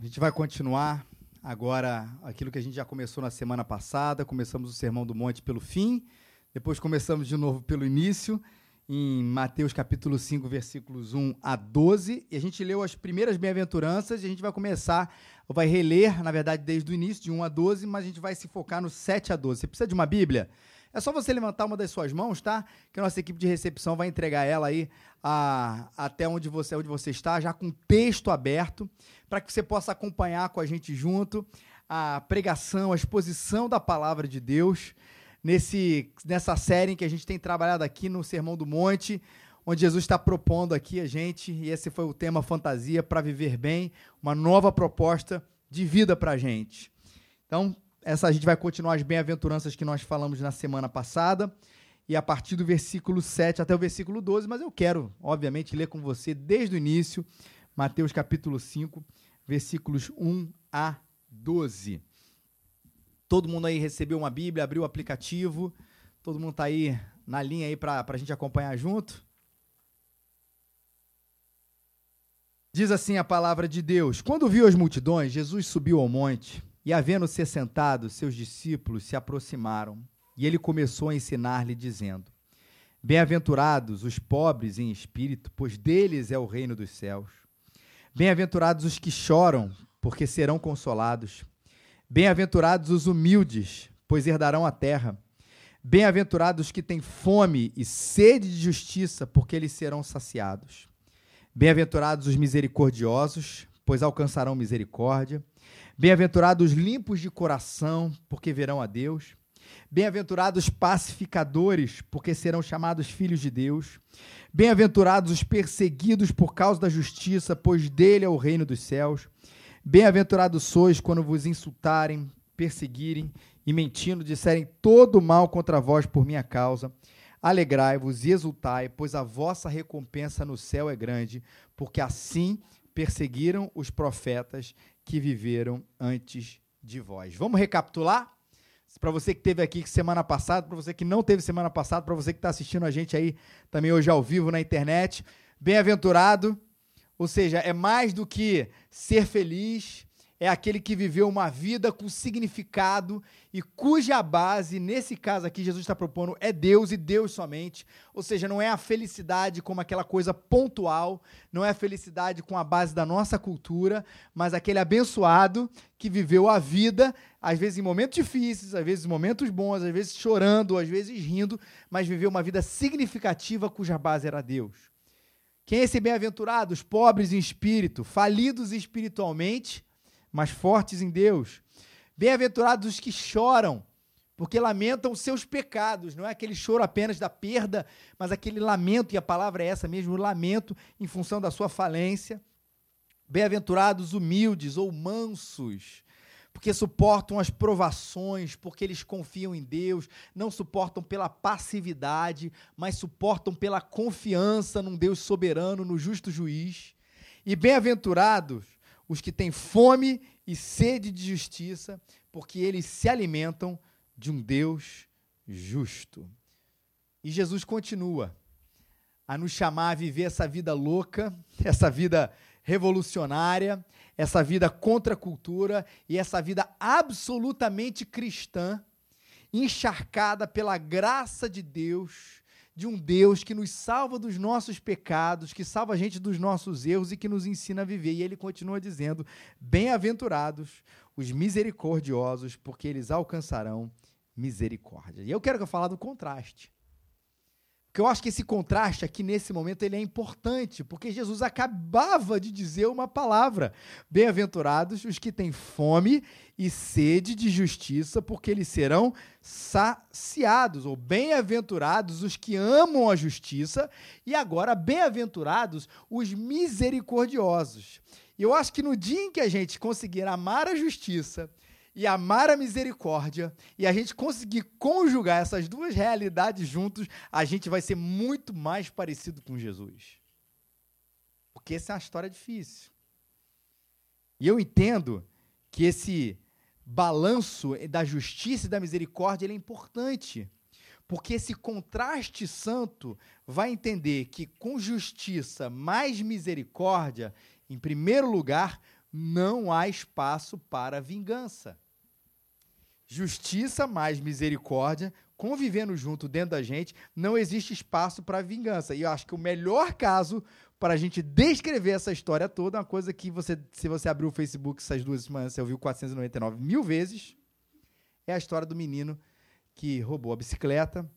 A gente vai continuar agora aquilo que a gente já começou na semana passada. Começamos o Sermão do Monte pelo fim, depois começamos de novo pelo início, em Mateus capítulo 5, versículos 1 a 12. E a gente leu as primeiras bem-aventuranças e a gente vai começar, vai reler, na verdade, desde o início, de 1 a 12, mas a gente vai se focar no 7 a 12. Você precisa de uma Bíblia? É só você levantar uma das suas mãos, tá? Que a nossa equipe de recepção vai entregar ela aí a, até onde você, onde você está, já com texto aberto, para que você possa acompanhar com a gente junto a pregação, a exposição da palavra de Deus nesse, nessa série que a gente tem trabalhado aqui no Sermão do Monte, onde Jesus está propondo aqui a gente, e esse foi o tema fantasia para viver bem, uma nova proposta de vida para a gente. Então, essa a gente vai continuar as bem-aventuranças que nós falamos na semana passada, e a partir do versículo 7 até o versículo 12, mas eu quero, obviamente, ler com você desde o início, Mateus capítulo 5, versículos 1 a 12. Todo mundo aí recebeu uma Bíblia, abriu o aplicativo, todo mundo está aí na linha aí para a gente acompanhar junto? Diz assim a palavra de Deus: Quando viu as multidões, Jesus subiu ao monte e, havendo-se sentado, seus discípulos se aproximaram, e ele começou a ensinar-lhe, dizendo: Bem-aventurados os pobres em espírito, pois deles é o reino dos céus. Bem-aventurados os que choram, porque serão consolados. Bem-aventurados os humildes, pois herdarão a terra. Bem-aventurados os que têm fome e sede de justiça, porque eles serão saciados. Bem-aventurados os misericordiosos, pois alcançarão misericórdia. Bem-aventurados os limpos de coração, porque verão a Deus. Bem-aventurados os pacificadores, porque serão chamados filhos de Deus. Bem-aventurados os perseguidos por causa da justiça, pois dele é o reino dos céus. Bem-aventurados sois quando vos insultarem, perseguirem e mentindo disserem todo mal contra vós por minha causa. Alegrai-vos e exultai, pois a vossa recompensa no céu é grande, porque assim perseguiram os profetas que viveram antes de vós. Vamos recapitular? Para você que teve aqui semana passada, para você que não teve semana passada, para você que está assistindo a gente aí também hoje ao vivo na internet, bem-aventurado, ou seja, é mais do que ser feliz, é aquele que viveu uma vida com significado e cuja base, nesse caso aqui, Jesus está propondo, é Deus e Deus somente. Ou seja, não é a felicidade como aquela coisa pontual, não é a felicidade com a base da nossa cultura, mas aquele abençoado que viveu a vida, às vezes em momentos difíceis, às vezes em momentos bons, às vezes chorando, às vezes rindo, mas viveu uma vida significativa cuja base era Deus. Quem é esse bem-aventurado? Os pobres em espírito, falidos espiritualmente mas fortes em Deus. Bem-aventurados os que choram, porque lamentam os seus pecados. Não é aquele choro apenas da perda, mas aquele lamento, e a palavra é essa mesmo, lamento em função da sua falência. Bem-aventurados humildes ou mansos, porque suportam as provações, porque eles confiam em Deus, não suportam pela passividade, mas suportam pela confiança num Deus soberano, no justo juiz. E bem-aventurados os que têm fome e sede de justiça, porque eles se alimentam de um Deus justo. E Jesus continua a nos chamar a viver essa vida louca, essa vida revolucionária, essa vida contra a cultura e essa vida absolutamente cristã, encharcada pela graça de Deus de um Deus que nos salva dos nossos pecados, que salva a gente dos nossos erros e que nos ensina a viver. E ele continua dizendo: Bem-aventurados os misericordiosos, porque eles alcançarão misericórdia. E eu quero que eu do contraste. Porque eu acho que esse contraste aqui nesse momento ele é importante, porque Jesus acabava de dizer uma palavra: Bem-aventurados os que têm fome e sede de justiça, porque eles serão saciados, ou bem-aventurados os que amam a justiça, e agora bem-aventurados os misericordiosos. E eu acho que no dia em que a gente conseguir amar a justiça e amar a misericórdia e a gente conseguir conjugar essas duas realidades juntos, a gente vai ser muito mais parecido com Jesus. Porque essa é uma história difícil. E eu entendo que esse balanço da justiça e da misericórdia é importante. Porque esse contraste santo vai entender que com justiça mais misericórdia, em primeiro lugar, não há espaço para vingança. Justiça mais misericórdia convivendo junto dentro da gente, não existe espaço para vingança. E eu acho que o melhor caso para a gente descrever essa história toda uma coisa que você, se você abrir o Facebook essas duas semanas, você ouviu 499 mil vezes, é a história do menino que roubou a bicicleta,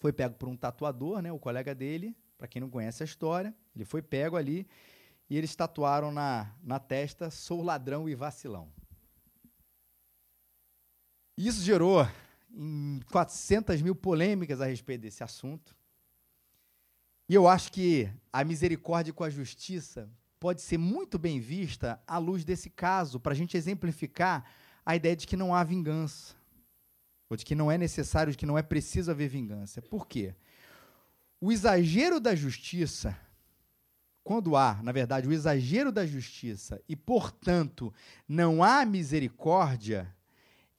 foi pego por um tatuador, né, o colega dele, para quem não conhece a história, ele foi pego ali e eles tatuaram na, na testa: sou ladrão e vacilão. Isso gerou em 400 mil polêmicas a respeito desse assunto. E eu acho que a misericórdia com a justiça pode ser muito bem vista à luz desse caso, para a gente exemplificar a ideia de que não há vingança, ou de que não é necessário, de que não é preciso haver vingança. Por quê? O exagero da justiça, quando há, na verdade, o exagero da justiça e, portanto, não há misericórdia,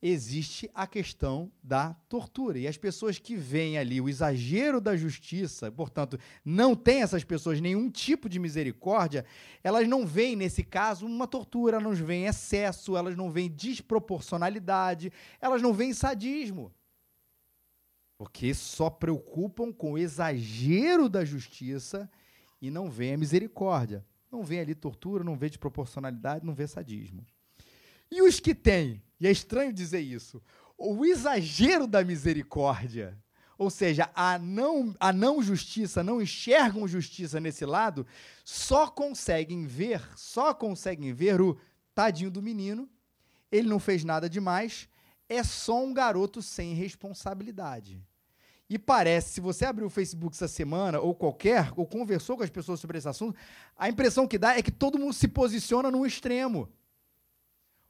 existe a questão da tortura. E as pessoas que veem ali o exagero da justiça, portanto, não tem essas pessoas nenhum tipo de misericórdia, elas não veem, nesse caso, uma tortura, elas não veem excesso, elas não veem desproporcionalidade, elas não veem sadismo. Porque só preocupam com o exagero da justiça e não veem a misericórdia. Não vê ali tortura, não vê desproporcionalidade, não vê sadismo. E os que têm e é estranho dizer isso. O exagero da misericórdia, ou seja, a não, a não justiça, não enxergam justiça nesse lado, só conseguem ver, só conseguem ver o tadinho do menino, ele não fez nada demais, é só um garoto sem responsabilidade. E parece, se você abriu o Facebook essa semana, ou qualquer, ou conversou com as pessoas sobre esse assunto, a impressão que dá é que todo mundo se posiciona num extremo.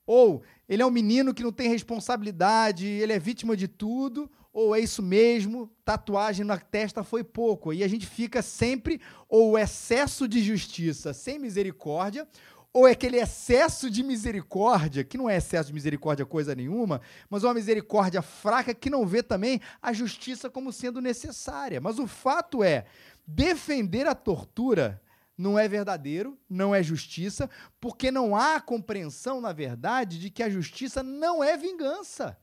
Ou ele é um menino que não tem responsabilidade, ele é vítima de tudo, ou é isso mesmo, tatuagem na testa foi pouco. E a gente fica sempre ou excesso de justiça sem misericórdia, ou é aquele excesso de misericórdia, que não é excesso de misericórdia coisa nenhuma, mas uma misericórdia fraca que não vê também a justiça como sendo necessária. Mas o fato é, defender a tortura não é verdadeiro, não é justiça, porque não há compreensão, na verdade, de que a justiça não é vingança.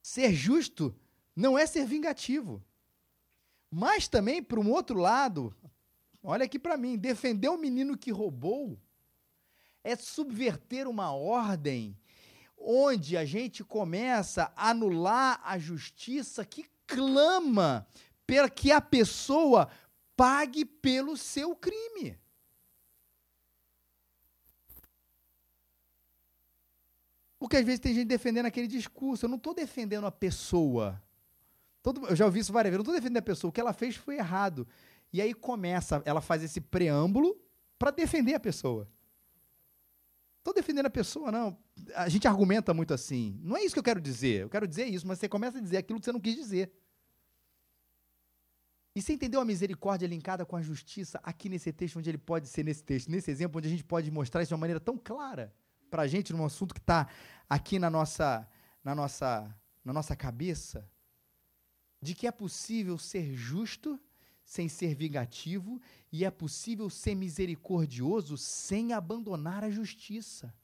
Ser justo não é ser vingativo. Mas também, por um outro lado, olha aqui para mim, defender o menino que roubou é subverter uma ordem onde a gente começa a anular a justiça que clama para que a pessoa pague pelo seu crime. Porque às vezes tem gente defendendo aquele discurso. Eu não estou defendendo a pessoa. Todo, eu já ouvi isso várias vezes. Eu não estou defendendo a pessoa. O que ela fez foi errado. E aí começa, ela faz esse preâmbulo para defender a pessoa. Estou defendendo a pessoa, não. A gente argumenta muito assim. Não é isso que eu quero dizer. Eu quero dizer isso, mas você começa a dizer aquilo que você não quis dizer. E você entendeu a misericórdia linkada com a justiça aqui nesse texto, onde ele pode ser nesse texto, nesse exemplo, onde a gente pode mostrar isso de uma maneira tão clara para a gente, num assunto que está aqui na nossa, na, nossa, na nossa cabeça, de que é possível ser justo sem ser vingativo e é possível ser misericordioso sem abandonar a justiça.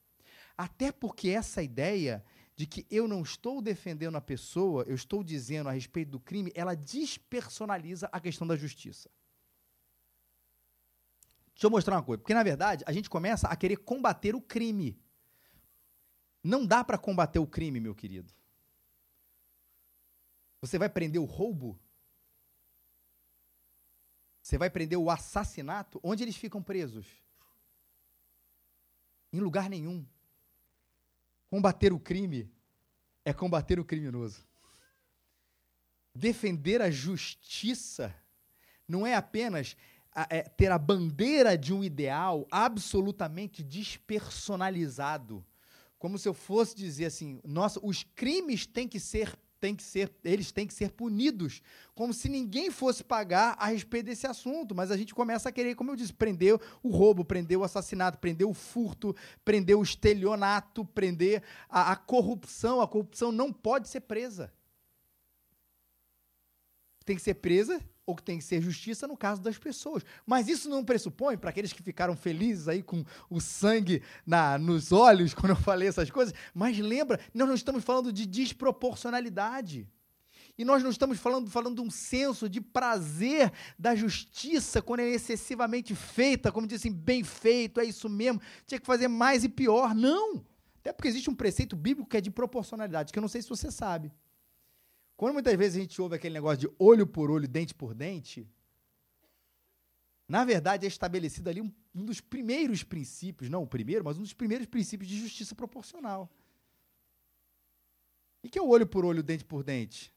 Até porque essa ideia de que eu não estou defendendo a pessoa, eu estou dizendo a respeito do crime, ela despersonaliza a questão da justiça. Deixa eu mostrar uma coisa, porque na verdade a gente começa a querer combater o crime. Não dá para combater o crime, meu querido. Você vai prender o roubo? Você vai prender o assassinato? Onde eles ficam presos? Em lugar nenhum. Combater o crime é combater o criminoso. Defender a justiça não é apenas é, ter a bandeira de um ideal absolutamente despersonalizado. Como se eu fosse dizer assim: nossa, os crimes têm que ser tem que ser, eles têm que ser punidos, como se ninguém fosse pagar a respeito desse assunto. Mas a gente começa a querer, como eu disse, prender o roubo, prender o assassinato, prender o furto, prender o estelionato, prender a, a corrupção. A corrupção não pode ser presa. Tem que ser presa ou que tem que ser justiça no caso das pessoas. Mas isso não pressupõe, para aqueles que ficaram felizes aí com o sangue na, nos olhos quando eu falei essas coisas, mas lembra, nós não estamos falando de desproporcionalidade. E nós não estamos falando, falando de um senso de prazer da justiça quando é excessivamente feita, como dizem, bem feito, é isso mesmo, tinha que fazer mais e pior. Não! Até porque existe um preceito bíblico que é de proporcionalidade, que eu não sei se você sabe. Quando muitas vezes a gente ouve aquele negócio de olho por olho, dente por dente, na verdade é estabelecido ali um, um dos primeiros princípios, não o primeiro, mas um dos primeiros princípios de justiça proporcional. E que é o olho por olho, dente por dente?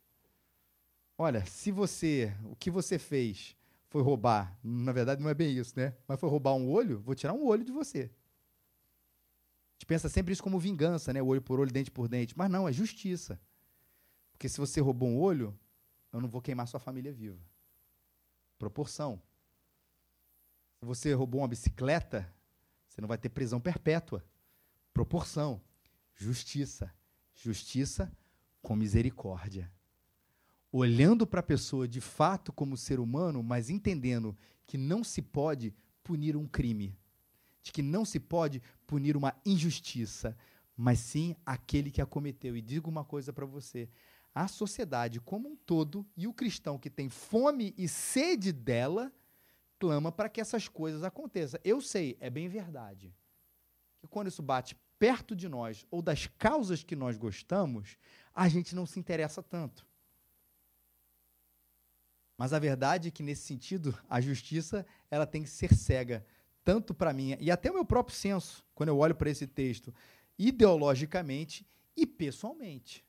Olha, se você, o que você fez foi roubar, na verdade não é bem isso, né? Mas foi roubar um olho, vou tirar um olho de você. A gente pensa sempre isso como vingança, né? O olho por olho, dente por dente. Mas não, é justiça. Porque se você roubou um olho, eu não vou queimar sua família viva. Proporção. Se você roubou uma bicicleta, você não vai ter prisão perpétua. Proporção. Justiça. Justiça com misericórdia. Olhando para a pessoa de fato como ser humano, mas entendendo que não se pode punir um crime, de que não se pode punir uma injustiça, mas sim aquele que a cometeu. E digo uma coisa para você: a sociedade como um todo e o cristão que tem fome e sede dela clama para que essas coisas aconteçam. Eu sei, é bem verdade, que quando isso bate perto de nós ou das causas que nós gostamos, a gente não se interessa tanto. Mas a verdade é que nesse sentido, a justiça, ela tem que ser cega, tanto para mim e até o meu próprio senso, quando eu olho para esse texto, ideologicamente e pessoalmente.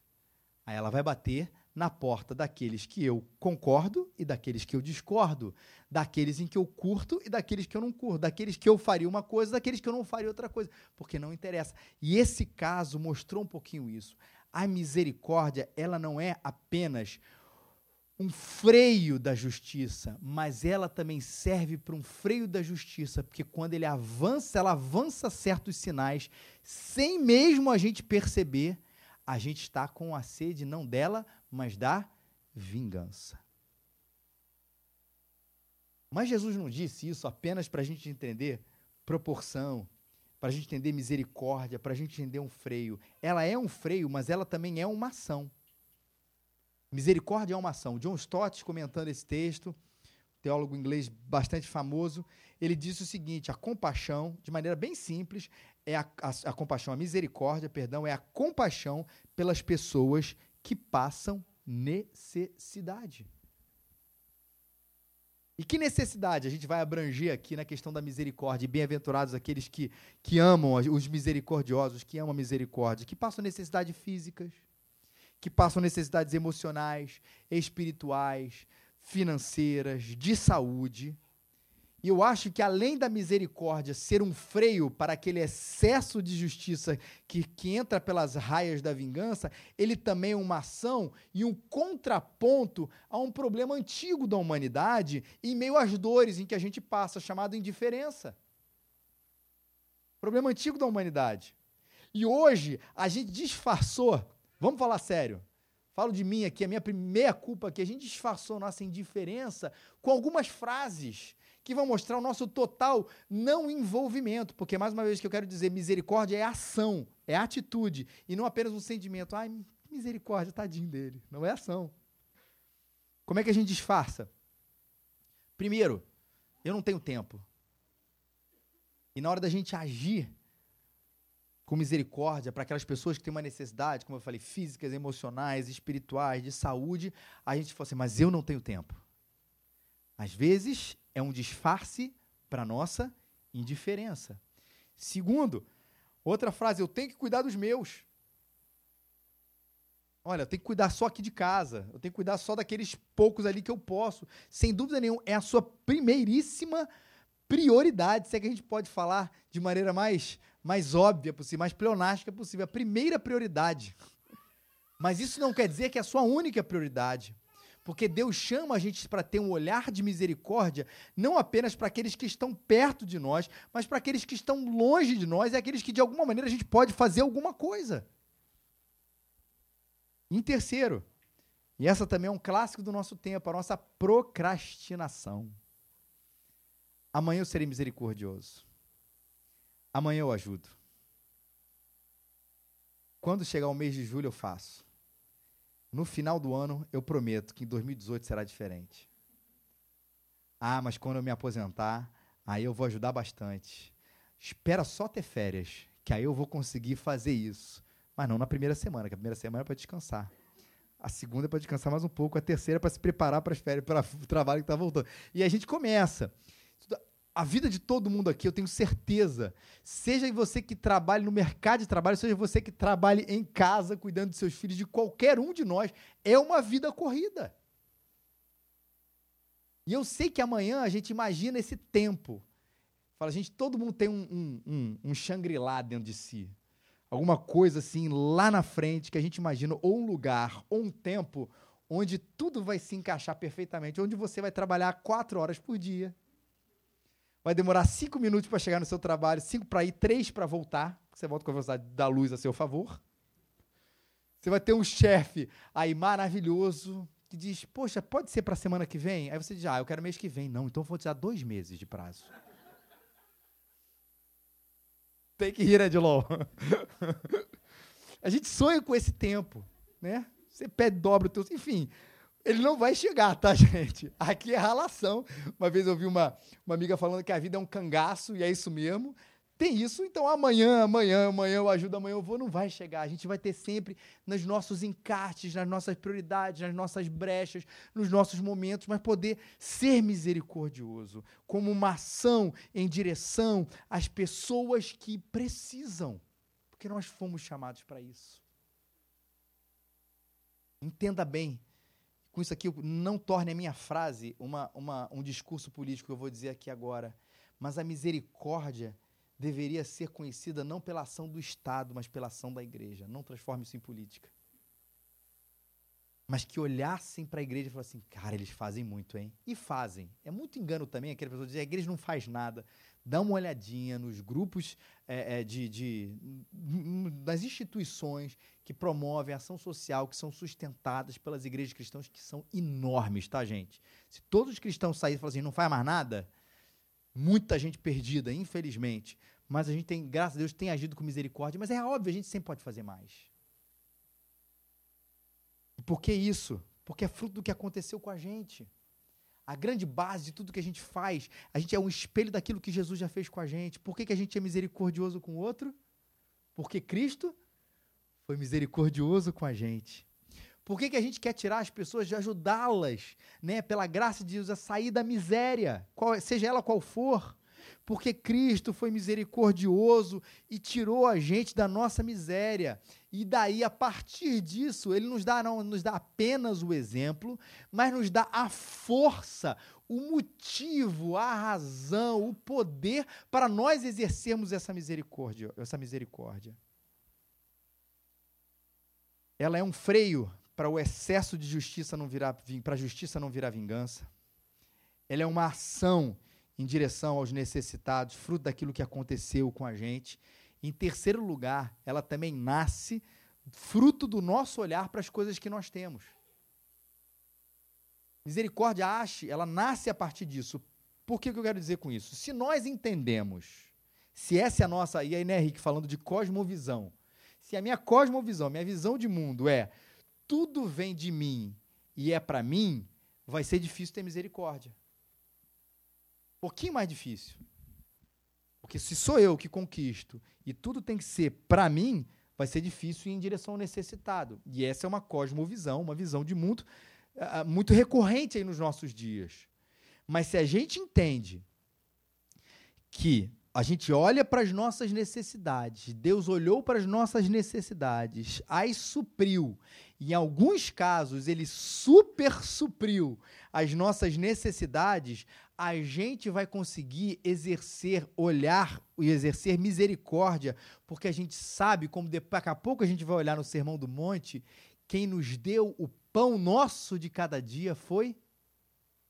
Aí ela vai bater na porta daqueles que eu concordo e daqueles que eu discordo, daqueles em que eu curto e daqueles que eu não curto, daqueles que eu faria uma coisa, daqueles que eu não faria outra coisa, porque não interessa. E esse caso mostrou um pouquinho isso. A misericórdia, ela não é apenas um freio da justiça, mas ela também serve para um freio da justiça, porque quando ele avança, ela avança certos sinais, sem mesmo a gente perceber, a gente está com a sede não dela, mas da vingança. Mas Jesus não disse isso apenas para a gente entender proporção, para a gente entender misericórdia, para a gente entender um freio. Ela é um freio, mas ela também é uma ação. Misericórdia é uma ação. John Stott, comentando esse texto, teólogo inglês bastante famoso, ele disse o seguinte: a compaixão, de maneira bem simples, é a, a, a compaixão, a misericórdia, perdão, é a compaixão pelas pessoas que passam necessidade. E que necessidade a gente vai abranger aqui na questão da misericórdia? Bem-aventurados aqueles que, que amam, os misericordiosos, que amam a misericórdia, que passam necessidades físicas, que passam necessidades emocionais, espirituais, financeiras, de saúde. E eu acho que além da misericórdia ser um freio para aquele excesso de justiça que, que entra pelas raias da vingança, ele também é uma ação e um contraponto a um problema antigo da humanidade em meio às dores em que a gente passa, chamado indiferença. Problema antigo da humanidade. E hoje a gente disfarçou, vamos falar sério, falo de mim aqui, a minha primeira culpa aqui, a gente disfarçou nossa indiferença com algumas frases que vão mostrar o nosso total não envolvimento, porque mais uma vez que eu quero dizer, misericórdia é ação, é atitude, e não apenas um sentimento, ai, misericórdia, tadinho dele, não é ação. Como é que a gente disfarça? Primeiro, eu não tenho tempo. E na hora da gente agir com misericórdia para aquelas pessoas que têm uma necessidade, como eu falei, físicas, emocionais, espirituais, de saúde, a gente fala assim, mas eu não tenho tempo. Às vezes é um disfarce para nossa indiferença. Segundo, outra frase, eu tenho que cuidar dos meus. Olha, eu tenho que cuidar só aqui de casa. Eu tenho que cuidar só daqueles poucos ali que eu posso. Sem dúvida nenhuma, é a sua primeiríssima prioridade, se é que a gente pode falar de maneira mais, mais óbvia possível, mais pleonástica possível. A primeira prioridade. Mas isso não quer dizer que é a sua única prioridade. Porque Deus chama a gente para ter um olhar de misericórdia, não apenas para aqueles que estão perto de nós, mas para aqueles que estão longe de nós e aqueles que de alguma maneira a gente pode fazer alguma coisa. Em terceiro, E essa também é um clássico do nosso tempo, a nossa procrastinação. Amanhã eu serei misericordioso. Amanhã eu ajudo. Quando chegar o mês de julho, eu faço. No final do ano, eu prometo que em 2018 será diferente. Ah, mas quando eu me aposentar, aí eu vou ajudar bastante. Espera só ter férias, que aí eu vou conseguir fazer isso. Mas não na primeira semana, que a primeira semana é para descansar. A segunda é para descansar mais um pouco, a terceira é para se preparar para as férias, para o trabalho que está voltando. E a gente começa a vida de todo mundo aqui, eu tenho certeza, seja você que trabalhe no mercado de trabalho, seja você que trabalhe em casa, cuidando dos seus filhos, de qualquer um de nós, é uma vida corrida. E eu sei que amanhã a gente imagina esse tempo. Fala, gente, todo mundo tem um, um, um, um Shangri-La dentro de si. Alguma coisa assim lá na frente que a gente imagina, ou um lugar, ou um tempo, onde tudo vai se encaixar perfeitamente, onde você vai trabalhar quatro horas por dia vai demorar cinco minutos para chegar no seu trabalho, cinco para ir, três para voltar. Você volta com a velocidade da luz a seu favor. Você vai ter um chefe aí maravilhoso que diz: Poxa, pode ser para a semana que vem? Aí você diz: Ah, eu quero mês que vem. Não, então vou te dar dois meses de prazo. Tem que rir, Edilon. a gente sonha com esse tempo, né? Você pede, dobra o teu. Enfim, ele não vai chegar, tá, gente? Aqui é ralação. Uma vez eu vi uma, uma amiga falando que a vida é um cangaço, e é isso mesmo. Tem isso, então amanhã, amanhã, amanhã eu ajudo, amanhã eu vou, não vai chegar. A gente vai ter sempre nos nossos encartes, nas nossas prioridades, nas nossas brechas, nos nossos momentos, mas poder ser misericordioso, como uma ação em direção às pessoas que precisam, porque nós fomos chamados para isso. Entenda bem, com isso aqui, não torne a minha frase uma, uma, um discurso político que eu vou dizer aqui agora. Mas a misericórdia deveria ser conhecida não pela ação do Estado, mas pela ação da igreja. Não transforme isso em política. Mas que olhassem para a igreja e falassem, cara, eles fazem muito, hein? E fazem. É muito engano também aquela pessoa dizer, a igreja não faz nada dá uma olhadinha nos grupos é, é, de, de, das instituições que promovem ação social, que são sustentadas pelas igrejas cristãs, que são enormes, tá, gente? Se todos os cristãos saírem e falarem assim, não faz mais nada, muita gente perdida, infelizmente. Mas a gente tem, graças a Deus, tem agido com misericórdia, mas é óbvio, a gente sempre pode fazer mais. E por que isso? Porque é fruto do que aconteceu com a gente a grande base de tudo que a gente faz, a gente é um espelho daquilo que Jesus já fez com a gente. Por que, que a gente é misericordioso com o outro? Porque Cristo foi misericordioso com a gente. Por que, que a gente quer tirar as pessoas de ajudá-las, né, pela graça de Deus, a sair da miséria, qual, seja ela qual for? Porque Cristo foi misericordioso e tirou a gente da nossa miséria. E daí, a partir disso, ele nos dá não nos dá apenas o exemplo, mas nos dá a força, o motivo, a razão, o poder para nós exercermos essa misericórdia, essa misericórdia. Ela é um freio para o excesso de justiça não virar para a justiça não virar vingança. Ela é uma ação em direção aos necessitados, fruto daquilo que aconteceu com a gente. Em terceiro lugar, ela também nasce fruto do nosso olhar para as coisas que nós temos. Misericórdia ache, ela nasce a partir disso. Por que, que eu quero dizer com isso? Se nós entendemos, se essa é a nossa, e aí, né, Henrique, falando de cosmovisão, se a minha cosmovisão, minha visão de mundo é tudo vem de mim e é para mim, vai ser difícil ter misericórdia pouquinho mais difícil. Porque se sou eu que conquisto e tudo tem que ser para mim, vai ser difícil ir em direção ao necessitado. E essa é uma cosmovisão, uma visão de mundo uh, muito recorrente aí nos nossos dias. Mas se a gente entende que a gente olha para as nossas necessidades, Deus olhou para as nossas necessidades, as supriu, em alguns casos ele super supriu as nossas necessidades, a gente vai conseguir exercer, olhar e exercer misericórdia, porque a gente sabe, como daqui a pouco a gente vai olhar no Sermão do Monte, quem nos deu o pão nosso de cada dia foi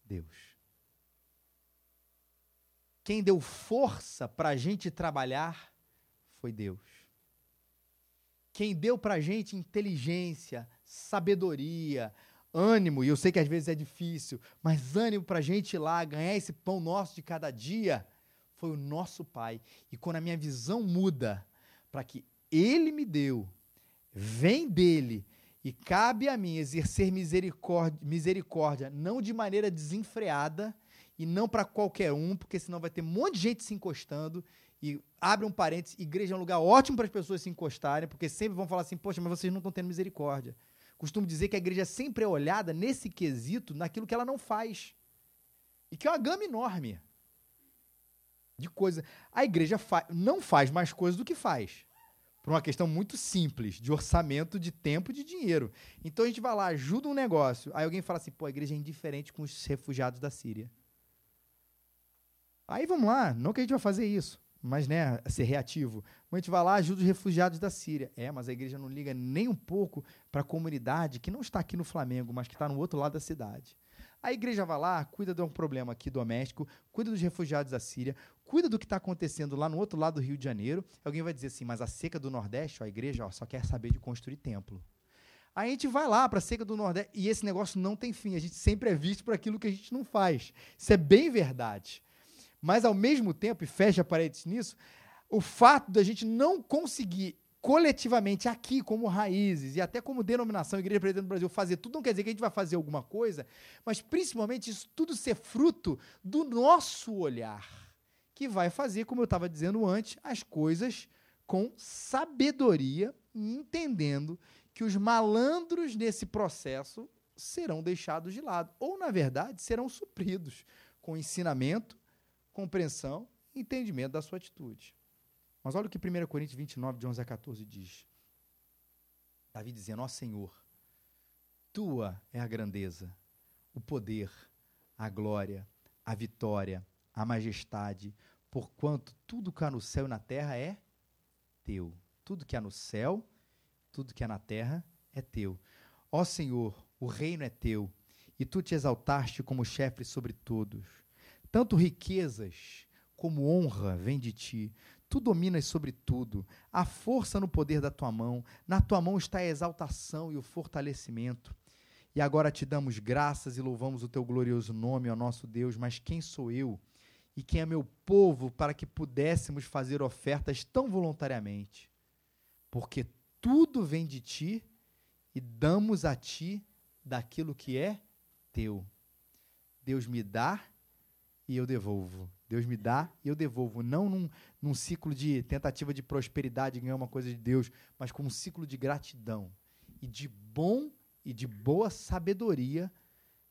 Deus. Quem deu força para a gente trabalhar foi Deus. Quem deu para a gente inteligência, sabedoria, ânimo, e eu sei que às vezes é difícil, mas ânimo para a gente ir lá ganhar esse pão nosso de cada dia, foi o nosso Pai. E quando a minha visão muda para que Ele me deu, vem dele e cabe a mim exercer misericórdia, misericórdia não de maneira desenfreada e não para qualquer um, porque senão vai ter um monte de gente se encostando. E abre um parênteses, igreja é um lugar ótimo para as pessoas se encostarem, porque sempre vão falar assim, poxa, mas vocês não estão tendo misericórdia. Costumo dizer que a igreja sempre é olhada nesse quesito, naquilo que ela não faz. E que é uma gama enorme de coisa. A igreja fa não faz mais coisas do que faz. Por uma questão muito simples, de orçamento, de tempo e de dinheiro. Então a gente vai lá, ajuda um negócio. Aí alguém fala assim, pô, a igreja é indiferente com os refugiados da Síria. Aí vamos lá, não que a gente vai fazer isso mas né, ser reativo. Mas a gente vai lá, ajuda os refugiados da Síria. É, mas a igreja não liga nem um pouco para a comunidade que não está aqui no Flamengo, mas que está no outro lado da cidade. A igreja vai lá, cuida de um problema aqui doméstico, cuida dos refugiados da Síria, cuida do que está acontecendo lá no outro lado do Rio de Janeiro. Alguém vai dizer assim, mas a seca do Nordeste, ó, a igreja ó, só quer saber de construir templo. A gente vai lá para a seca do Nordeste e esse negócio não tem fim. A gente sempre é visto por aquilo que a gente não faz. Isso é bem verdade. Mas, ao mesmo tempo, e fecha parênteses nisso, o fato da gente não conseguir coletivamente aqui, como raízes e até como denominação Igreja Presbiteriana do Brasil, fazer tudo não quer dizer que a gente vai fazer alguma coisa, mas principalmente isso tudo ser fruto do nosso olhar, que vai fazer, como eu estava dizendo antes, as coisas com sabedoria entendendo que os malandros nesse processo serão deixados de lado, ou, na verdade, serão supridos com ensinamento compreensão e entendimento da sua atitude. Mas olha o que 1 Coríntios 29, de 11 a 14 diz. Davi dizendo: Ó Senhor, tua é a grandeza, o poder, a glória, a vitória, a majestade, porquanto tudo que há no céu e na terra é teu. Tudo que há no céu, tudo que há na terra é teu. Ó Senhor, o reino é teu, e tu te exaltaste como chefe sobre todos. Tanto riquezas como honra vem de ti. Tu dominas sobre tudo. A força no poder da tua mão. Na tua mão está a exaltação e o fortalecimento. E agora te damos graças e louvamos o teu glorioso nome, ó nosso Deus. Mas quem sou eu e quem é meu povo para que pudéssemos fazer ofertas tão voluntariamente? Porque tudo vem de ti e damos a ti daquilo que é teu. Deus me dá e eu devolvo. Deus me dá e eu devolvo. Não num, num ciclo de tentativa de prosperidade, ganhar uma coisa de Deus, mas como um ciclo de gratidão e de bom e de boa sabedoria,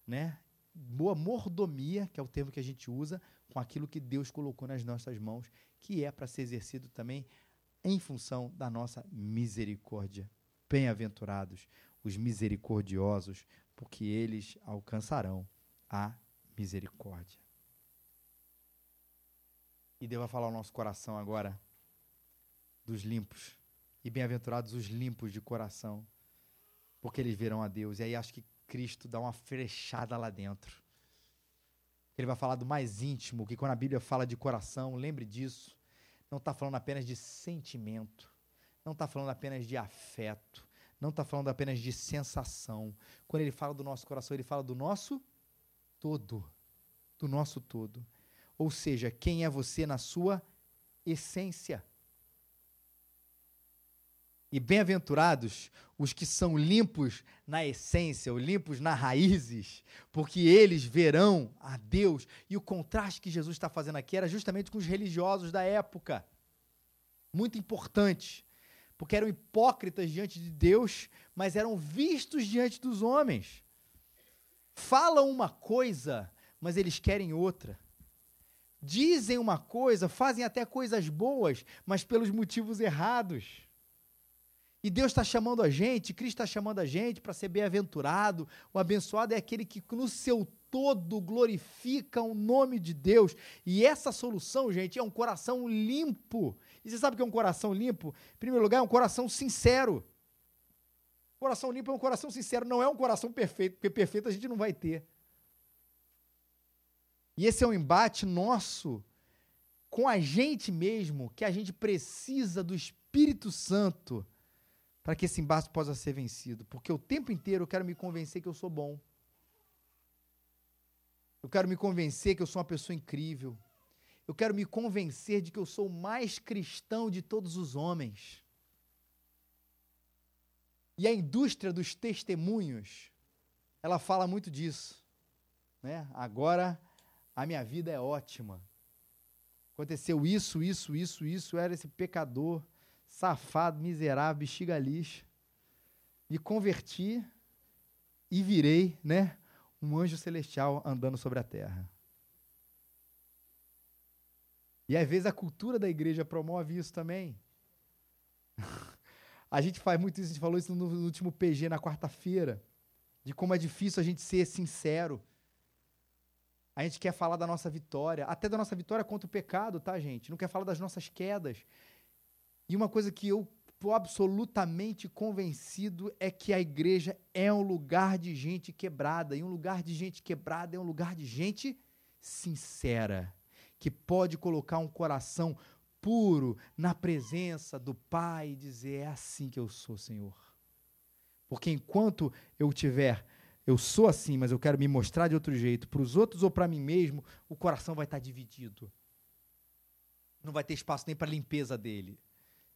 né? boa mordomia, que é o termo que a gente usa, com aquilo que Deus colocou nas nossas mãos, que é para ser exercido também em função da nossa misericórdia. Bem-aventurados os misericordiosos, porque eles alcançarão a misericórdia. E Deus vai falar ao nosso coração agora dos limpos. E bem-aventurados os limpos de coração, porque eles verão a Deus. E aí acho que Cristo dá uma flechada lá dentro. Ele vai falar do mais íntimo, que quando a Bíblia fala de coração, lembre disso, não está falando apenas de sentimento, não está falando apenas de afeto, não está falando apenas de sensação. Quando ele fala do nosso coração, ele fala do nosso todo, do nosso todo. Ou seja, quem é você na sua essência. E bem-aventurados os que são limpos na essência, ou limpos nas raízes, porque eles verão a Deus. E o contraste que Jesus está fazendo aqui era justamente com os religiosos da época. Muito importante, porque eram hipócritas diante de Deus, mas eram vistos diante dos homens. Falam uma coisa, mas eles querem outra dizem uma coisa, fazem até coisas boas, mas pelos motivos errados. E Deus está chamando a gente, Cristo está chamando a gente para ser bem-aventurado. O abençoado é aquele que no seu todo glorifica o nome de Deus. E essa solução, gente, é um coração limpo. E você sabe o que é um coração limpo? Em primeiro lugar, é um coração sincero. Coração limpo é um coração sincero, não é um coração perfeito, porque perfeito a gente não vai ter. E esse é um embate nosso com a gente mesmo, que a gente precisa do Espírito Santo para que esse embate possa ser vencido. Porque o tempo inteiro eu quero me convencer que eu sou bom. Eu quero me convencer que eu sou uma pessoa incrível. Eu quero me convencer de que eu sou o mais cristão de todos os homens. E a indústria dos testemunhos, ela fala muito disso. Né? Agora a minha vida é ótima. Aconteceu isso, isso, isso, isso. Eu era esse pecador, safado, miserável, bexiga lixa. Me converti e virei, né? Um anjo celestial andando sobre a terra. E às vezes a cultura da igreja promove isso também. a gente faz muito isso, a gente falou isso no último PG na quarta-feira, de como é difícil a gente ser sincero. A gente quer falar da nossa vitória, até da nossa vitória contra o pecado, tá, gente? Não quer falar das nossas quedas. E uma coisa que eu estou absolutamente convencido é que a igreja é um lugar de gente quebrada. E um lugar de gente quebrada é um lugar de gente sincera, que pode colocar um coração puro na presença do Pai e dizer: É assim que eu sou, Senhor. Porque enquanto eu tiver eu sou assim, mas eu quero me mostrar de outro jeito, para os outros ou para mim mesmo, o coração vai estar dividido. Não vai ter espaço nem para limpeza dele.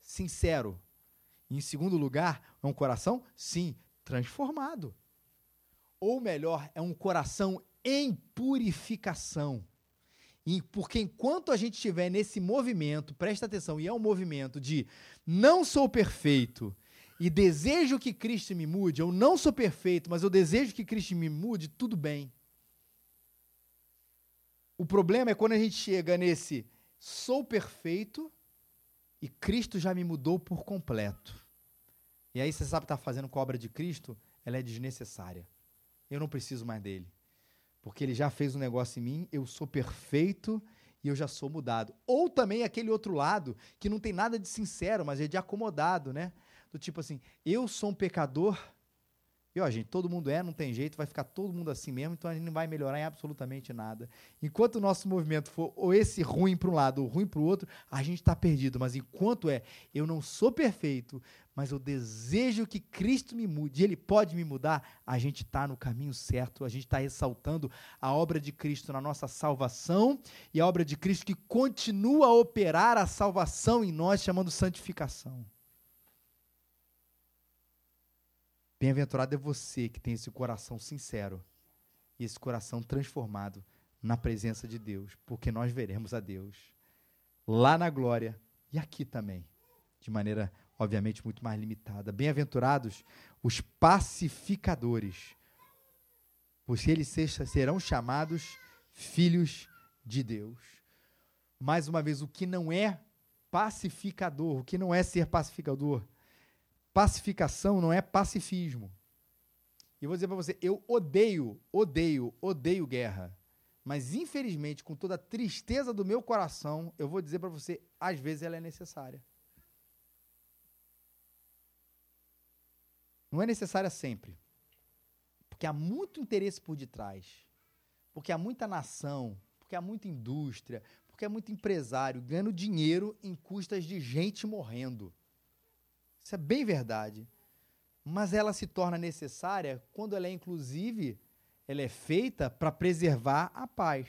Sincero. E, em segundo lugar, é um coração, sim, transformado. Ou melhor, é um coração em purificação. E porque enquanto a gente estiver nesse movimento, presta atenção, e é um movimento de não sou perfeito, e desejo que Cristo me mude, eu não sou perfeito, mas eu desejo que Cristo me mude, tudo bem. O problema é quando a gente chega nesse sou perfeito e Cristo já me mudou por completo. E aí você sabe que está fazendo com a obra de Cristo? Ela é desnecessária. Eu não preciso mais dele. Porque ele já fez um negócio em mim, eu sou perfeito e eu já sou mudado. Ou também aquele outro lado, que não tem nada de sincero, mas é de acomodado, né? Do tipo assim, eu sou um pecador. E ó, gente, todo mundo é, não tem jeito, vai ficar todo mundo assim mesmo, então a gente não vai melhorar em absolutamente nada. Enquanto o nosso movimento for ou esse ruim para um lado ou ruim para o outro, a gente está perdido. Mas enquanto é, eu não sou perfeito, mas eu desejo que Cristo me mude, Ele pode me mudar, a gente está no caminho certo, a gente está ressaltando a obra de Cristo na nossa salvação e a obra de Cristo que continua a operar a salvação em nós, chamando santificação. Bem-aventurado é você que tem esse coração sincero e esse coração transformado na presença de Deus, porque nós veremos a Deus lá na glória e aqui também, de maneira obviamente muito mais limitada. Bem-aventurados os pacificadores, pois eles serão chamados filhos de Deus. Mais uma vez, o que não é pacificador, o que não é ser pacificador, Pacificação não é pacifismo. E vou dizer para você, eu odeio, odeio, odeio guerra. Mas infelizmente, com toda a tristeza do meu coração, eu vou dizer para você, às vezes ela é necessária. Não é necessária sempre. Porque há muito interesse por detrás. Porque há muita nação, porque há muita indústria, porque há muito empresário ganhando dinheiro em custas de gente morrendo. Isso é bem verdade. Mas ela se torna necessária quando ela é, inclusive, ela é feita para preservar a paz.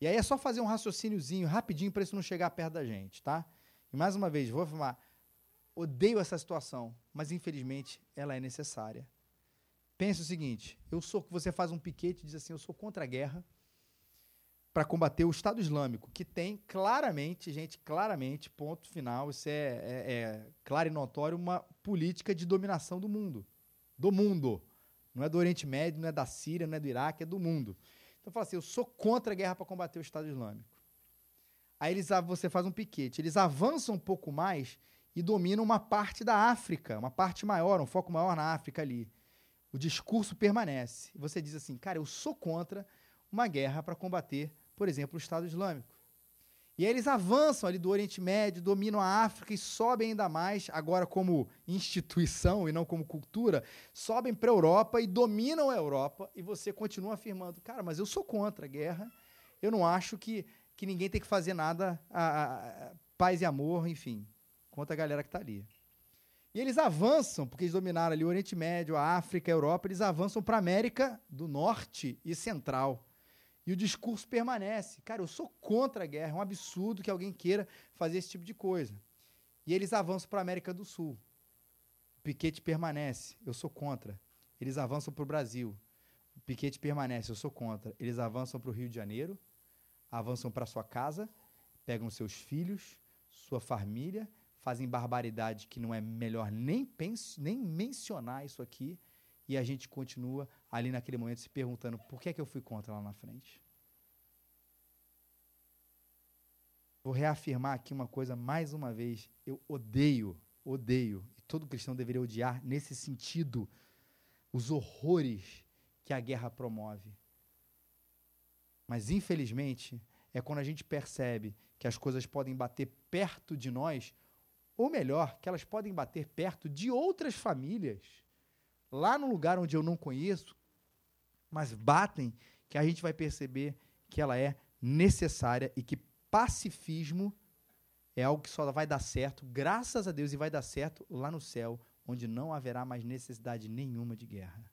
E aí é só fazer um raciocíniozinho rapidinho para isso não chegar perto da gente, tá? E mais uma vez, vou afirmar, odeio essa situação, mas infelizmente ela é necessária. Pense o seguinte: eu sou, você faz um piquete e diz assim, eu sou contra a guerra, para combater o Estado Islâmico, que tem claramente, gente, claramente, ponto final, isso é, é, é, claro e notório, uma política de dominação do mundo. Do mundo. Não é do Oriente Médio, não é da Síria, não é do Iraque, é do mundo. Então fala assim, eu sou contra a guerra para combater o Estado Islâmico. Aí eles, você faz um piquete, eles avançam um pouco mais e dominam uma parte da África, uma parte maior, um foco maior na África ali. O discurso permanece. Você diz assim, cara, eu sou contra uma guerra para combater por exemplo, o Estado Islâmico. E aí eles avançam ali do Oriente Médio, dominam a África e sobem ainda mais, agora como instituição e não como cultura, sobem para a Europa e dominam a Europa, e você continua afirmando, cara, mas eu sou contra a guerra, eu não acho que, que ninguém tem que fazer nada, a, a, a paz e amor, enfim, contra a galera que está ali. E eles avançam, porque eles dominaram ali o Oriente Médio, a África, a Europa, eles avançam para a América do Norte e Central. E o discurso permanece. Cara, eu sou contra a guerra, é um absurdo que alguém queira fazer esse tipo de coisa. E eles avançam para a América do Sul. O piquete permanece, eu sou contra. Eles avançam para o Brasil. O piquete permanece, eu sou contra. Eles avançam para o Rio de Janeiro, avançam para sua casa, pegam seus filhos, sua família, fazem barbaridade que não é melhor nem, nem mencionar isso aqui, e a gente continua ali naquele momento se perguntando por que é que eu fui contra lá na frente. Vou reafirmar aqui uma coisa mais uma vez. Eu odeio, odeio, e todo cristão deveria odiar nesse sentido, os horrores que a guerra promove. Mas, infelizmente, é quando a gente percebe que as coisas podem bater perto de nós ou melhor, que elas podem bater perto de outras famílias, lá no lugar onde eu não conheço, mas batem, que a gente vai perceber que ela é necessária e que pacifismo é algo que só vai dar certo, graças a Deus, e vai dar certo lá no céu, onde não haverá mais necessidade nenhuma de guerra.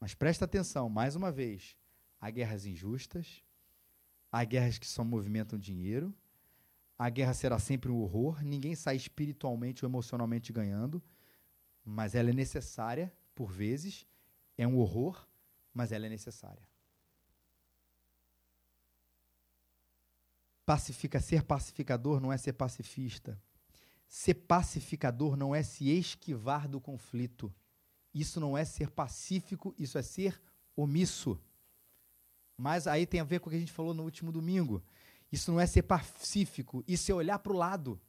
Mas presta atenção, mais uma vez: há guerras injustas, há guerras que só movimentam dinheiro, a guerra será sempre um horror, ninguém sai espiritualmente ou emocionalmente ganhando, mas ela é necessária, por vezes, é um horror, mas ela é necessária. Pacifica, ser pacificador não é ser pacifista. Ser pacificador não é se esquivar do conflito. Isso não é ser pacífico, isso é ser omisso. Mas aí tem a ver com o que a gente falou no último domingo. Isso não é ser pacífico, isso é olhar para o lado.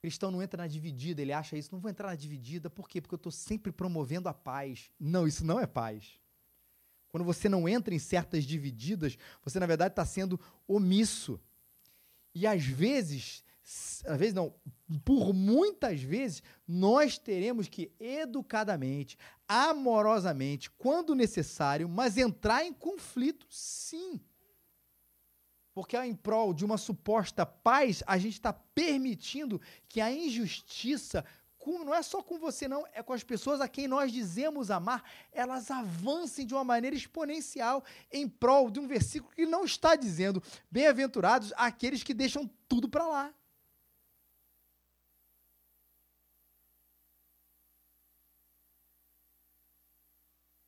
Cristão não entra na dividida, ele acha isso, não vou entrar na dividida, por quê? Porque eu estou sempre promovendo a paz. Não, isso não é paz. Quando você não entra em certas divididas, você na verdade está sendo omisso. E às vezes, às vezes não, por muitas vezes, nós teremos que educadamente, amorosamente, quando necessário, mas entrar em conflito, sim. Porque em prol de uma suposta paz, a gente está permitindo que a injustiça, não é só com você, não, é com as pessoas a quem nós dizemos amar, elas avancem de uma maneira exponencial em prol de um versículo que não está dizendo bem-aventurados aqueles que deixam tudo para lá.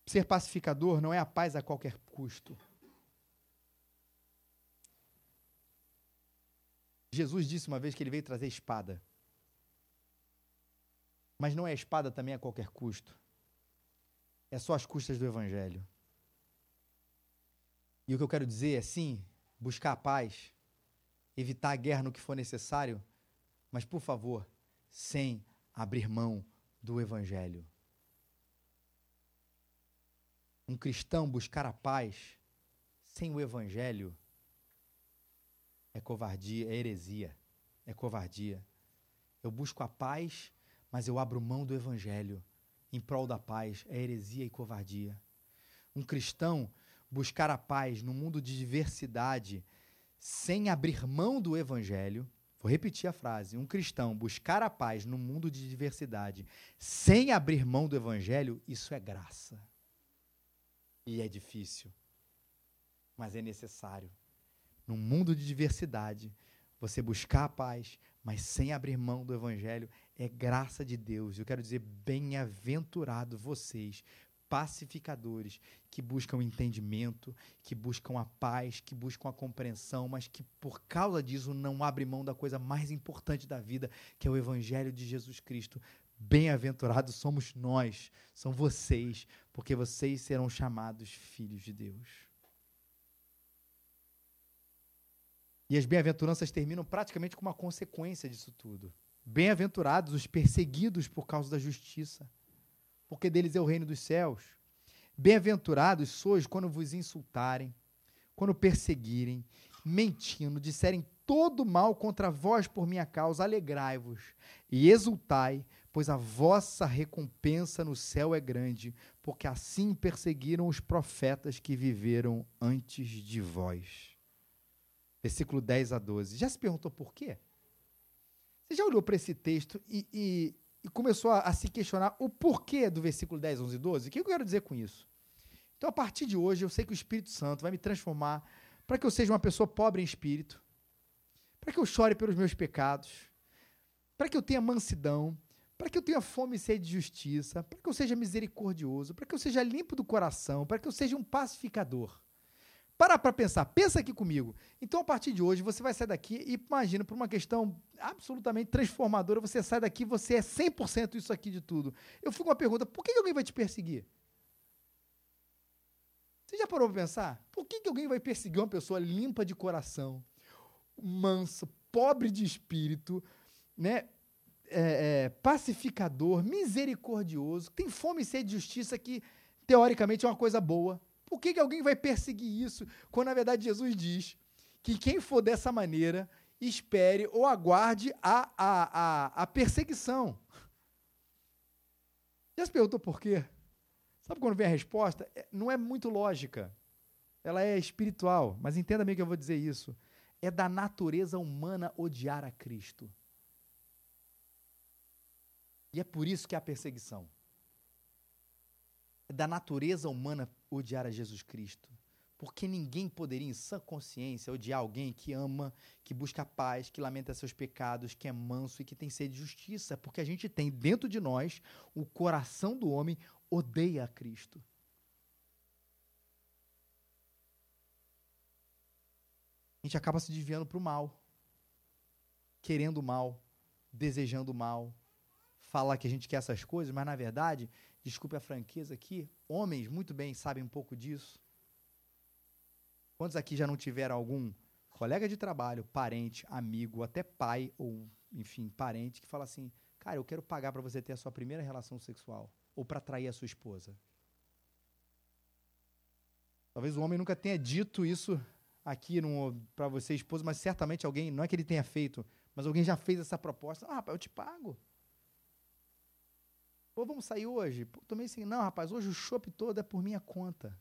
Ser pacificador não é a paz a qualquer custo. Jesus disse uma vez que ele veio trazer espada. Mas não é espada também a qualquer custo. É só as custas do Evangelho. E o que eu quero dizer é sim, buscar a paz, evitar a guerra no que for necessário, mas por favor, sem abrir mão do Evangelho. Um cristão buscar a paz sem o Evangelho é covardia, é heresia, é covardia. Eu busco a paz, mas eu abro mão do evangelho em prol da paz, é heresia e covardia. Um cristão buscar a paz no mundo de diversidade sem abrir mão do evangelho, vou repetir a frase, um cristão buscar a paz no mundo de diversidade sem abrir mão do evangelho, isso é graça. E é difícil, mas é necessário num mundo de diversidade, você buscar a paz, mas sem abrir mão do evangelho, é graça de Deus. Eu quero dizer, bem-aventurado vocês, pacificadores, que buscam entendimento, que buscam a paz, que buscam a compreensão, mas que por causa disso não abrem mão da coisa mais importante da vida, que é o evangelho de Jesus Cristo. Bem-aventurados somos nós, são vocês, porque vocês serão chamados filhos de Deus. E as bem-aventuranças terminam praticamente com uma consequência disso tudo. Bem-aventurados os perseguidos por causa da justiça, porque deles é o reino dos céus. Bem-aventurados sois quando vos insultarem, quando perseguirem, mentindo, disserem todo mal contra vós por minha causa, alegrai-vos e exultai, pois a vossa recompensa no céu é grande, porque assim perseguiram os profetas que viveram antes de vós versículo 10 a 12. Já se perguntou por quê? Você já olhou para esse texto e, e, e começou a, a, se questionar o porquê do versículo 10, 11 e 12? O que eu quero dizer com isso? Então, a partir de hoje, eu sei que o Espírito Santo vai me transformar para que eu seja uma pessoa pobre em espírito, para que eu chore pelos meus pecados, para que eu tenha mansidão, para que eu tenha fome e sede de justiça, para que eu seja misericordioso, para que eu seja limpo do coração, para que eu seja um pacificador. Para para pensar, pensa aqui comigo. Então, a partir de hoje, você vai sair daqui e imagina, por uma questão absolutamente transformadora, você sai daqui, você é 100% isso aqui de tudo. Eu fico com uma pergunta: por que alguém vai te perseguir? Você já parou para pensar? Por que alguém vai perseguir uma pessoa limpa de coração, mansa, pobre de espírito, né? É, é, pacificador, misericordioso, tem fome e sede de justiça, que teoricamente é uma coisa boa. Por que, que alguém vai perseguir isso quando na verdade Jesus diz que quem for dessa maneira espere ou aguarde a, a, a, a perseguição? Já se perguntou por quê? Sabe quando vem a resposta? É, não é muito lógica. Ela é espiritual, mas entenda bem que eu vou dizer isso. É da natureza humana odiar a Cristo. E é por isso que há perseguição. Da natureza humana odiar a Jesus Cristo. Porque ninguém poderia, em sã consciência, odiar alguém que ama, que busca paz, que lamenta seus pecados, que é manso e que tem sede de justiça. Porque a gente tem dentro de nós o coração do homem odeia a Cristo. A gente acaba se desviando para o mal, querendo o mal, desejando o mal, falar que a gente quer essas coisas, mas na verdade desculpe a franqueza aqui, homens muito bem sabem um pouco disso. Quantos aqui já não tiveram algum colega de trabalho, parente, amigo, até pai ou, enfim, parente que fala assim: "Cara, eu quero pagar para você ter a sua primeira relação sexual ou para trair a sua esposa". Talvez o homem nunca tenha dito isso aqui para você, esposa, mas certamente alguém, não é que ele tenha feito, mas alguém já fez essa proposta. Ah, rapaz, eu te pago. Pô, vamos sair hoje? Pô, tomei assim, não, rapaz, hoje o chopp todo é por minha conta.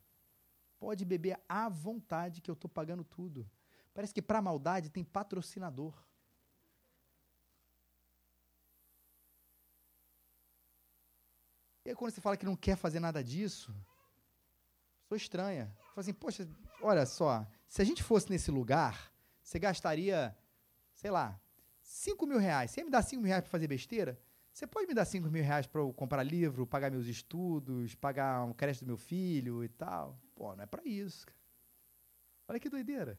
Pode beber à vontade que eu estou pagando tudo. Parece que para maldade tem patrocinador. E aí quando você fala que não quer fazer nada disso, sou estranha. Fala assim, poxa, olha só, se a gente fosse nesse lugar, você gastaria, sei lá, 5 mil reais. Você ia me dar 5 mil reais para fazer besteira? Você pode me dar 5 mil reais para eu comprar livro, pagar meus estudos, pagar um crédito do meu filho e tal? Pô, não é para isso. Olha que doideira.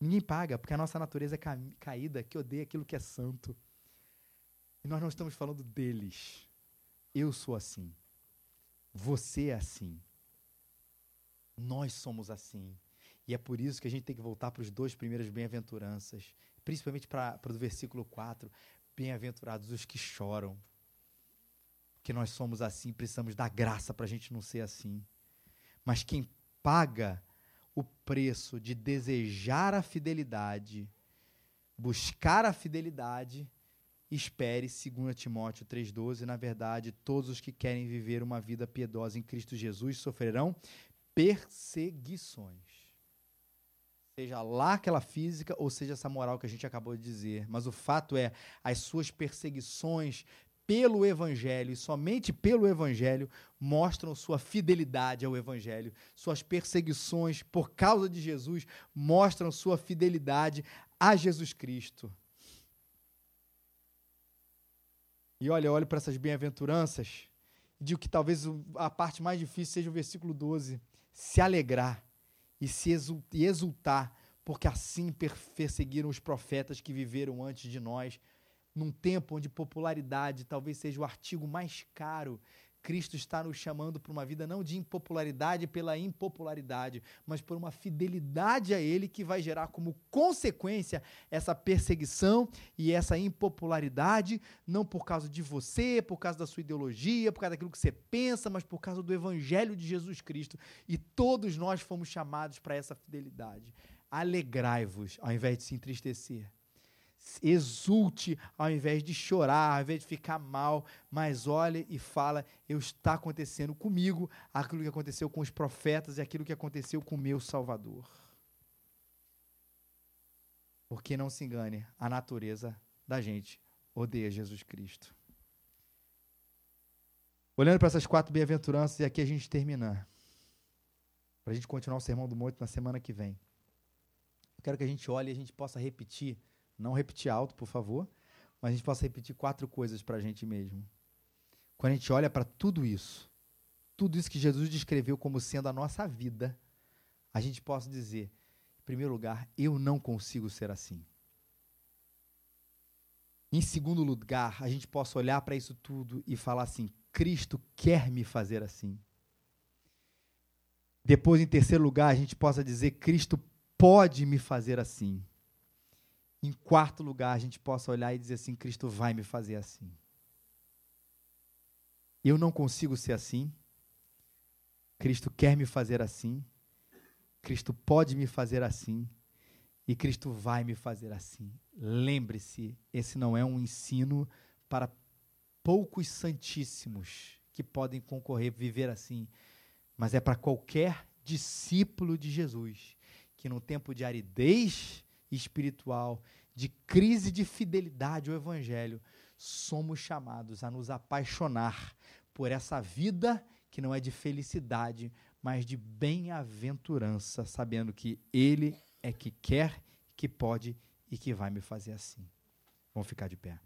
Ninguém paga, porque a nossa natureza é ca caída, que odeia aquilo que é santo. E nós não estamos falando deles. Eu sou assim. Você é assim. Nós somos assim. E é por isso que a gente tem que voltar para os dois primeiros bem-aventuranças, principalmente para o versículo 4. Bem-aventurados os que choram. Que nós somos assim, precisamos da graça para a gente não ser assim. Mas quem paga o preço de desejar a fidelidade, buscar a fidelidade, espere, 2 Timóteo 3,12, na verdade, todos os que querem viver uma vida piedosa em Cristo Jesus sofrerão perseguições. Seja lá aquela física ou seja essa moral que a gente acabou de dizer. Mas o fato é, as suas perseguições pelo Evangelho e somente pelo Evangelho mostram sua fidelidade ao Evangelho. Suas perseguições por causa de Jesus mostram sua fidelidade a Jesus Cristo. E olha, olho para essas bem-aventuranças e digo que talvez a parte mais difícil seja o versículo 12: se alegrar e se exultar, porque assim perseguiram os profetas que viveram antes de nós, num tempo onde popularidade talvez seja o artigo mais caro Cristo está nos chamando para uma vida não de impopularidade pela impopularidade, mas por uma fidelidade a Ele que vai gerar como consequência essa perseguição e essa impopularidade, não por causa de você, por causa da sua ideologia, por causa daquilo que você pensa, mas por causa do Evangelho de Jesus Cristo. E todos nós fomos chamados para essa fidelidade. Alegrai-vos ao invés de se entristecer exulte ao invés de chorar, ao invés de ficar mal, mas olhe e fala: eu está acontecendo comigo aquilo que aconteceu com os profetas e aquilo que aconteceu com o meu Salvador. Porque não se engane, a natureza da gente odeia Jesus Cristo. Olhando para essas quatro bem-aventuranças, e aqui a gente terminar. Para a gente continuar o Sermão do Monte na semana que vem. Eu quero que a gente olhe e a gente possa repetir, não repetir alto, por favor, mas a gente possa repetir quatro coisas para a gente mesmo. Quando a gente olha para tudo isso, tudo isso que Jesus descreveu como sendo a nossa vida, a gente possa dizer, em primeiro lugar, eu não consigo ser assim. Em segundo lugar, a gente possa olhar para isso tudo e falar assim: Cristo quer me fazer assim. Depois, em terceiro lugar, a gente possa dizer: Cristo pode me fazer assim. Em quarto lugar, a gente possa olhar e dizer assim: Cristo vai me fazer assim. Eu não consigo ser assim. Cristo quer me fazer assim. Cristo pode me fazer assim. E Cristo vai me fazer assim. Lembre-se, esse não é um ensino para poucos santíssimos que podem concorrer viver assim, mas é para qualquer discípulo de Jesus que no tempo de aridez espiritual, de crise de fidelidade ao evangelho, somos chamados a nos apaixonar por essa vida que não é de felicidade, mas de bem-aventurança, sabendo que ele é que quer, que pode e que vai me fazer assim. Vamos ficar de pé.